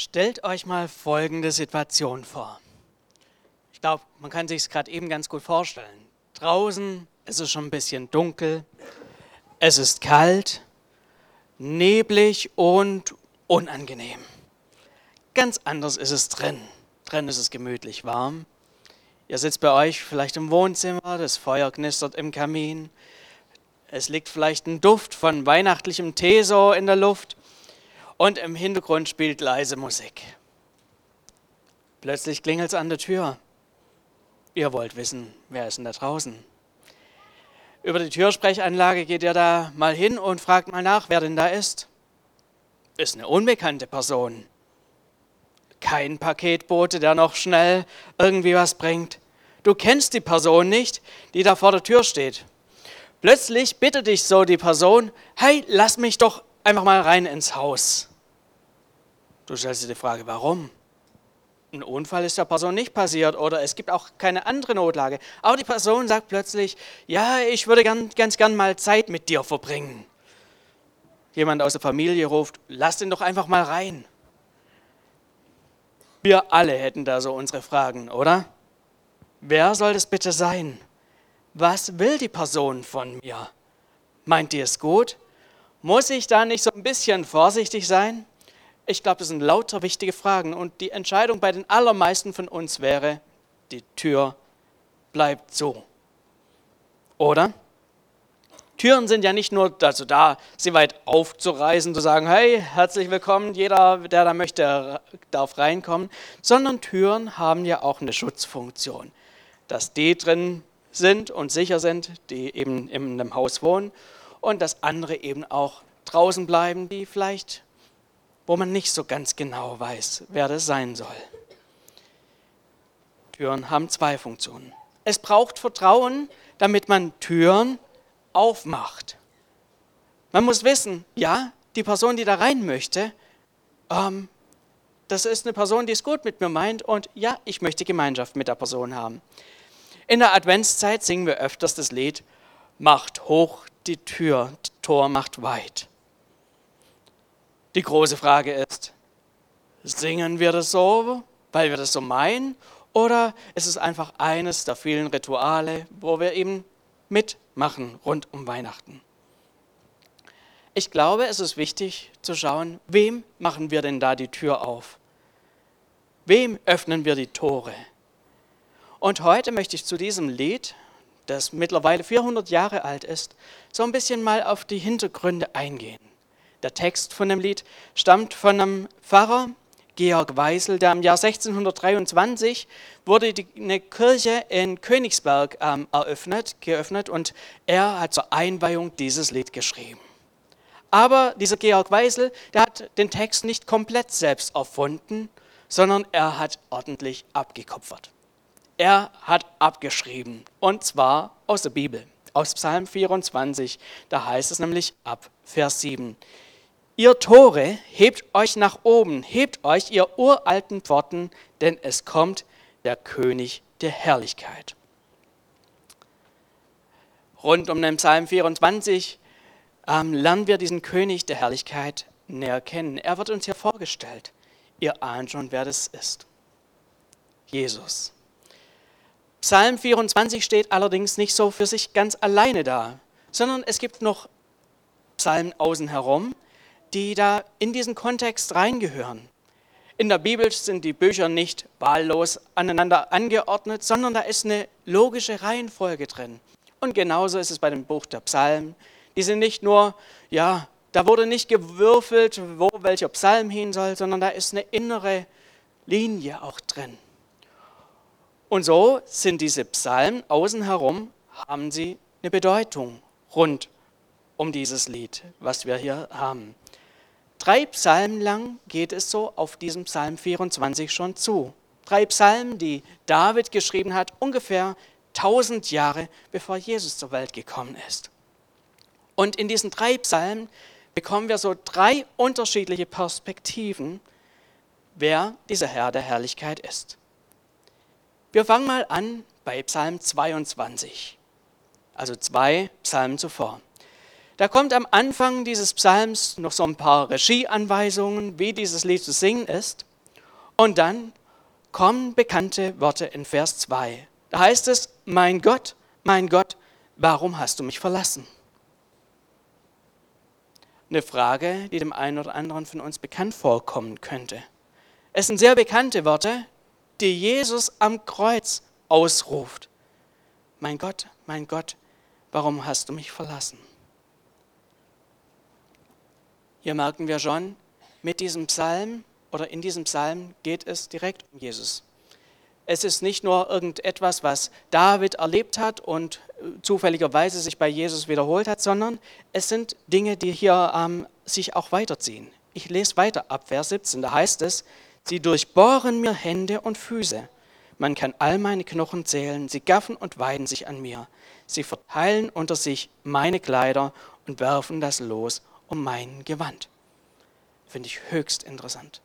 Stellt euch mal folgende Situation vor. Ich glaube, man kann sich es gerade eben ganz gut vorstellen. Draußen ist es schon ein bisschen dunkel, es ist kalt, neblig und unangenehm. Ganz anders ist es drin. Drin ist es gemütlich warm. Ihr sitzt bei euch vielleicht im Wohnzimmer, das Feuer knistert im Kamin. Es liegt vielleicht ein Duft von weihnachtlichem Tee so in der Luft und im Hintergrund spielt leise Musik. Plötzlich klingelt es an der Tür. Ihr wollt wissen, wer ist denn da draußen? Über die Türsprechanlage geht ihr da mal hin und fragt mal nach, wer denn da ist. Ist eine unbekannte Person. Kein Paketbote, der noch schnell irgendwie was bringt. Du kennst die Person nicht, die da vor der Tür steht. Plötzlich bittet dich so die Person, hey, lass mich doch einfach mal rein ins Haus. Du stellst dir die Frage, warum? Ein Unfall ist der Person nicht passiert oder es gibt auch keine andere Notlage. Aber die Person sagt plötzlich, ja, ich würde gern, ganz gern mal Zeit mit dir verbringen. Jemand aus der Familie ruft, lass den doch einfach mal rein. Wir alle hätten da so unsere Fragen, oder? Wer soll das bitte sein? Was will die Person von mir? Meint die es gut? Muss ich da nicht so ein bisschen vorsichtig sein? Ich glaube, das sind lauter wichtige Fragen und die Entscheidung bei den allermeisten von uns wäre, die Tür bleibt so. Oder? Türen sind ja nicht nur dazu da, sie weit aufzureißen, zu sagen, hey, herzlich willkommen, jeder, der da möchte, darf reinkommen, sondern Türen haben ja auch eine Schutzfunktion, dass die drin sind und sicher sind, die eben in einem Haus wohnen und dass andere eben auch draußen bleiben, die vielleicht wo man nicht so ganz genau weiß, wer das sein soll. Türen haben zwei Funktionen. Es braucht Vertrauen, damit man Türen aufmacht. Man muss wissen, ja, die Person, die da rein möchte, ähm, das ist eine Person, die es gut mit mir meint und ja, ich möchte Gemeinschaft mit der Person haben. In der Adventszeit singen wir öfters das Lied, macht hoch die Tür, die Tor macht weit. Die große Frage ist, singen wir das so, weil wir das so meinen, oder ist es einfach eines der vielen Rituale, wo wir eben mitmachen rund um Weihnachten? Ich glaube, es ist wichtig zu schauen, wem machen wir denn da die Tür auf? Wem öffnen wir die Tore? Und heute möchte ich zu diesem Lied, das mittlerweile 400 Jahre alt ist, so ein bisschen mal auf die Hintergründe eingehen. Der Text von dem Lied stammt von einem Pfarrer, Georg Weisel, der im Jahr 1623 wurde die, eine Kirche in Königsberg ähm, eröffnet, geöffnet und er hat zur Einweihung dieses Lied geschrieben. Aber dieser Georg Weisel, der hat den Text nicht komplett selbst erfunden, sondern er hat ordentlich abgekupfert. Er hat abgeschrieben und zwar aus der Bibel, aus Psalm 24. Da heißt es nämlich ab Vers 7. Ihr Tore, hebt euch nach oben, hebt euch, ihr uralten Pforten, denn es kommt der König der Herrlichkeit. Rund um den Psalm 24 ähm, lernen wir diesen König der Herrlichkeit näher kennen. Er wird uns hier vorgestellt. Ihr ahnt schon, wer das ist. Jesus. Psalm 24 steht allerdings nicht so für sich ganz alleine da, sondern es gibt noch Psalmen außen herum, die da in diesen Kontext reingehören. In der Bibel sind die Bücher nicht wahllos aneinander angeordnet, sondern da ist eine logische Reihenfolge drin. Und genauso ist es bei dem Buch der Psalmen. Die sind nicht nur, ja, da wurde nicht gewürfelt, wo welcher Psalm hin soll, sondern da ist eine innere Linie auch drin. Und so sind diese Psalmen außen herum, haben sie eine Bedeutung rund um dieses Lied, was wir hier haben. Drei Psalmen lang geht es so auf diesem Psalm 24 schon zu. Drei Psalmen, die David geschrieben hat, ungefähr 1000 Jahre bevor Jesus zur Welt gekommen ist. Und in diesen drei Psalmen bekommen wir so drei unterschiedliche Perspektiven, wer dieser Herr der Herrlichkeit ist. Wir fangen mal an bei Psalm 22, also zwei Psalmen zuvor. Da kommt am Anfang dieses Psalms noch so ein paar Regieanweisungen, wie dieses Lied zu singen ist. Und dann kommen bekannte Worte in Vers 2. Da heißt es, mein Gott, mein Gott, warum hast du mich verlassen? Eine Frage, die dem einen oder anderen von uns bekannt vorkommen könnte. Es sind sehr bekannte Worte, die Jesus am Kreuz ausruft. Mein Gott, mein Gott, warum hast du mich verlassen? Hier merken wir schon, mit diesem Psalm oder in diesem Psalm geht es direkt um Jesus. Es ist nicht nur irgendetwas, was David erlebt hat und äh, zufälligerweise sich bei Jesus wiederholt hat, sondern es sind Dinge, die hier ähm, sich auch weiterziehen. Ich lese weiter ab Vers 17, da heißt es, sie durchbohren mir Hände und Füße. Man kann all meine Knochen zählen, sie gaffen und weiden sich an mir. Sie verteilen unter sich meine Kleider und werfen das Los um mein Gewand. Finde ich höchst interessant.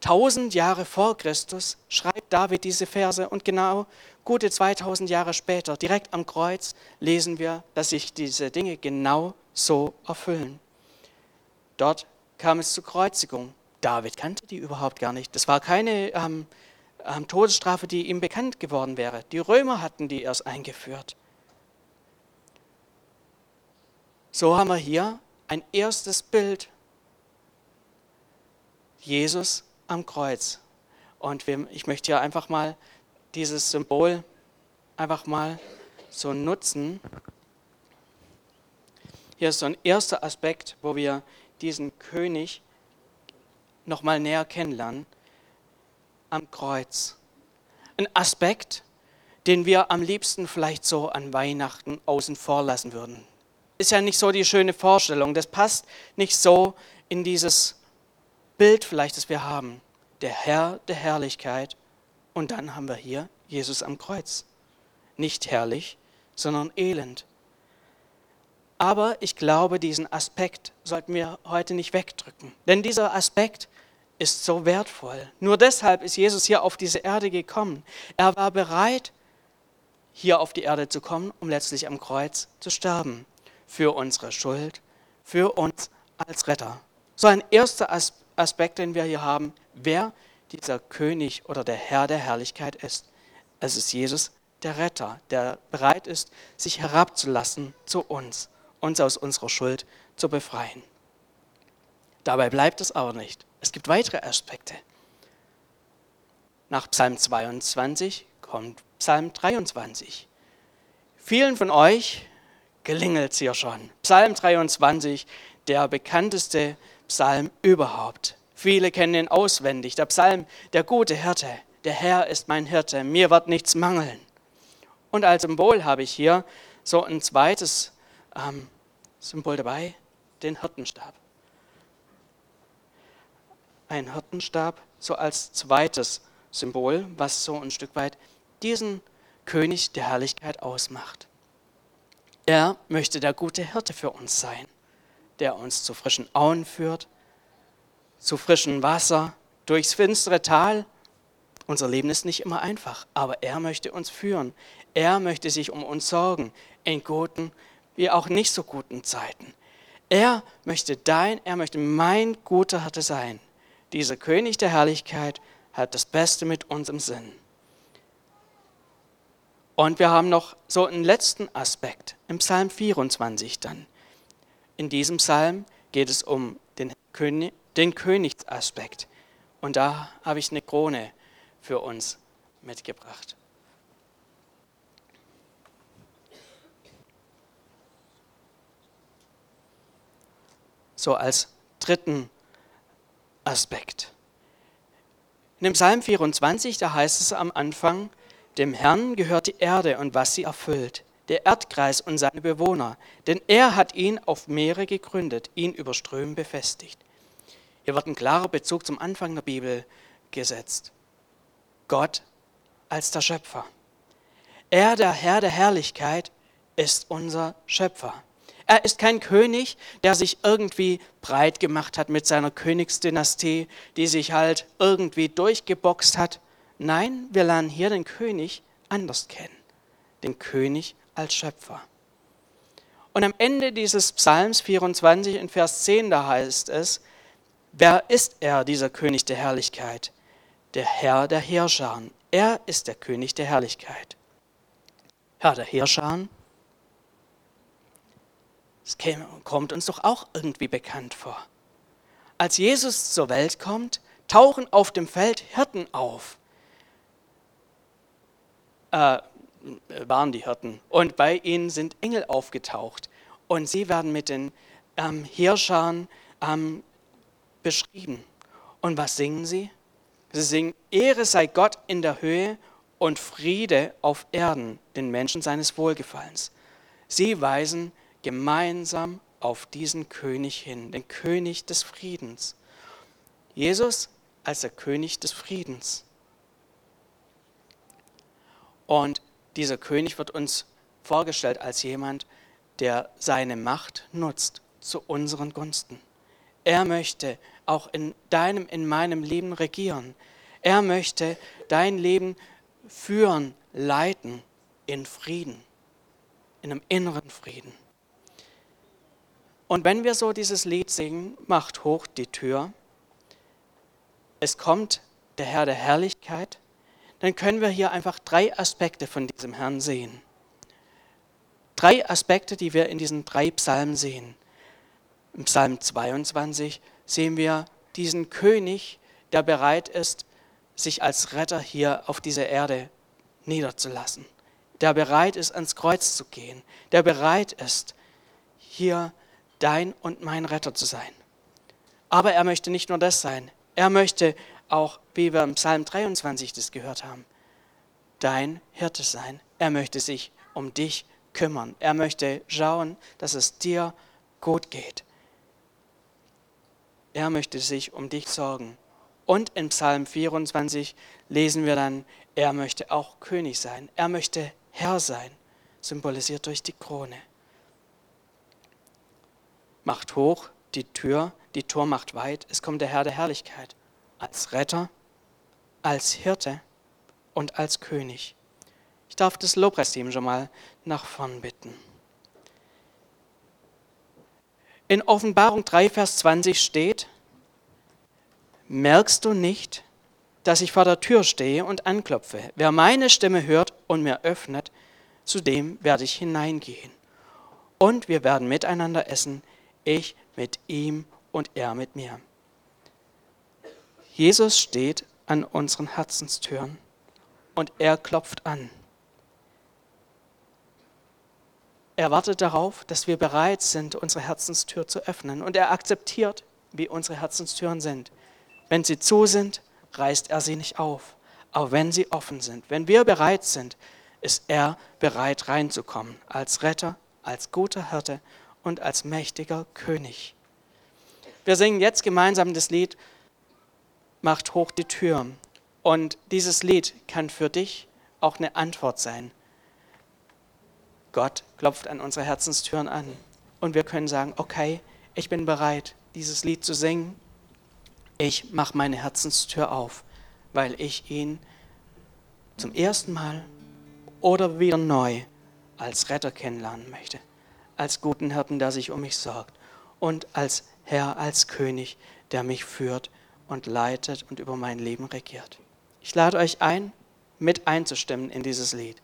Tausend Jahre vor Christus schreibt David diese Verse und genau gute 2000 Jahre später, direkt am Kreuz, lesen wir, dass sich diese Dinge genau so erfüllen. Dort kam es zur Kreuzigung. David kannte die überhaupt gar nicht. Das war keine ähm, ähm, Todesstrafe, die ihm bekannt geworden wäre. Die Römer hatten die erst eingeführt. So haben wir hier ein erstes Bild. Jesus am Kreuz. Und ich möchte hier einfach mal dieses Symbol einfach mal so nutzen. Hier ist so ein erster Aspekt, wo wir diesen König noch mal näher kennenlernen am Kreuz. Ein Aspekt, den wir am liebsten vielleicht so an Weihnachten außen vor lassen würden. Ist ja nicht so die schöne Vorstellung. Das passt nicht so in dieses Bild vielleicht, das wir haben. Der Herr der Herrlichkeit. Und dann haben wir hier Jesus am Kreuz. Nicht herrlich, sondern elend. Aber ich glaube, diesen Aspekt sollten wir heute nicht wegdrücken. Denn dieser Aspekt ist so wertvoll. Nur deshalb ist Jesus hier auf diese Erde gekommen. Er war bereit, hier auf die Erde zu kommen, um letztlich am Kreuz zu sterben. Für unsere Schuld, für uns als Retter. So ein erster Aspekt, den wir hier haben, wer dieser König oder der Herr der Herrlichkeit ist. Es ist Jesus, der Retter, der bereit ist, sich herabzulassen zu uns, uns aus unserer Schuld zu befreien. Dabei bleibt es aber nicht. Es gibt weitere Aspekte. Nach Psalm 22 kommt Psalm 23. Vielen von euch gelingelt es hier schon. Psalm 23, der bekannteste Psalm überhaupt. Viele kennen ihn auswendig. Der Psalm, der gute Hirte. Der Herr ist mein Hirte, mir wird nichts mangeln. Und als Symbol habe ich hier so ein zweites ähm, Symbol dabei, den Hirtenstab ein Hirtenstab so als zweites Symbol, was so ein Stück weit diesen König der Herrlichkeit ausmacht. Er möchte der gute Hirte für uns sein, der uns zu frischen Auen führt, zu frischem Wasser, durchs finstere Tal. Unser Leben ist nicht immer einfach, aber er möchte uns führen. Er möchte sich um uns sorgen, in guten wie auch nicht so guten Zeiten. Er möchte dein, er möchte mein guter Hirte sein dieser König der Herrlichkeit hat das Beste mit uns im Sinn. Und wir haben noch so einen letzten Aspekt im Psalm 24 dann. In diesem Psalm geht es um den, König, den Königsaspekt. Und da habe ich eine Krone für uns mitgebracht. So als dritten Aspekt. In dem Psalm 24, da heißt es am Anfang, dem Herrn gehört die Erde und was sie erfüllt, der Erdkreis und seine Bewohner, denn er hat ihn auf Meere gegründet, ihn über Strömen befestigt. Hier wird ein klarer Bezug zum Anfang der Bibel gesetzt. Gott als der Schöpfer. Er, der Herr der Herrlichkeit, ist unser Schöpfer. Er ist kein König, der sich irgendwie breit gemacht hat mit seiner Königsdynastie, die sich halt irgendwie durchgeboxt hat. Nein, wir lernen hier den König anders kennen. Den König als Schöpfer. Und am Ende dieses Psalms 24 in Vers 10, da heißt es, Wer ist er, dieser König der Herrlichkeit? Der Herr der Heerscharen. Er ist der König der Herrlichkeit. Herr der Heerscharen? Das kommt uns doch auch irgendwie bekannt vor. Als Jesus zur Welt kommt, tauchen auf dem Feld Hirten auf. Äh, waren die Hirten. Und bei ihnen sind Engel aufgetaucht. Und sie werden mit den ähm, Hirschern ähm, beschrieben. Und was singen sie? Sie singen, Ehre sei Gott in der Höhe und Friede auf Erden, den Menschen seines Wohlgefallens. Sie weisen gemeinsam auf diesen König hin, den König des Friedens. Jesus als der König des Friedens. Und dieser König wird uns vorgestellt als jemand, der seine Macht nutzt zu unseren Gunsten. Er möchte auch in deinem, in meinem Leben regieren. Er möchte dein Leben führen, leiten in Frieden, in einem inneren Frieden. Und wenn wir so dieses Lied singen, macht hoch die Tür, es kommt der Herr der Herrlichkeit, dann können wir hier einfach drei Aspekte von diesem Herrn sehen. Drei Aspekte, die wir in diesen drei Psalmen sehen. Im Psalm 22 sehen wir diesen König, der bereit ist, sich als Retter hier auf dieser Erde niederzulassen, der bereit ist, ans Kreuz zu gehen, der bereit ist, hier dein und mein Retter zu sein. Aber er möchte nicht nur das sein, er möchte auch, wie wir im Psalm 23 das gehört haben, dein Hirte sein. Er möchte sich um dich kümmern. Er möchte schauen, dass es dir gut geht. Er möchte sich um dich sorgen. Und in Psalm 24 lesen wir dann, er möchte auch König sein. Er möchte Herr sein, symbolisiert durch die Krone. Macht hoch die Tür, die Tor macht weit, es kommt der Herr der Herrlichkeit, als Retter, als Hirte und als König. Ich darf das Lobpreisteam schon mal nach vorn bitten. In Offenbarung 3, Vers 20 steht, merkst du nicht, dass ich vor der Tür stehe und anklopfe? Wer meine Stimme hört und mir öffnet, zu dem werde ich hineingehen. Und wir werden miteinander essen, ich mit ihm und er mit mir. Jesus steht an unseren Herzenstüren und er klopft an. Er wartet darauf, dass wir bereit sind, unsere Herzenstür zu öffnen. Und er akzeptiert, wie unsere Herzenstüren sind. Wenn sie zu sind, reißt er sie nicht auf. Aber wenn sie offen sind, wenn wir bereit sind, ist er bereit reinzukommen. Als Retter, als guter Hirte und als mächtiger König. Wir singen jetzt gemeinsam das Lied Macht hoch die Tür. Und dieses Lied kann für dich auch eine Antwort sein Gott klopft an unsere Herzenstüren an. Und wir können sagen, okay, ich bin bereit, dieses Lied zu singen. Ich mache meine Herzenstür auf, weil ich ihn zum ersten Mal oder wieder neu als Retter kennenlernen möchte. Als guten Hirten, der sich um mich sorgt. Und als Herr, als König, der mich führt und leitet und über mein Leben regiert. Ich lade euch ein, mit einzustimmen in dieses Lied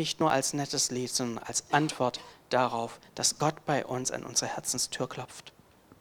nicht nur als nettes Lied, sondern als Antwort darauf, dass Gott bei uns an unsere Herzenstür klopft.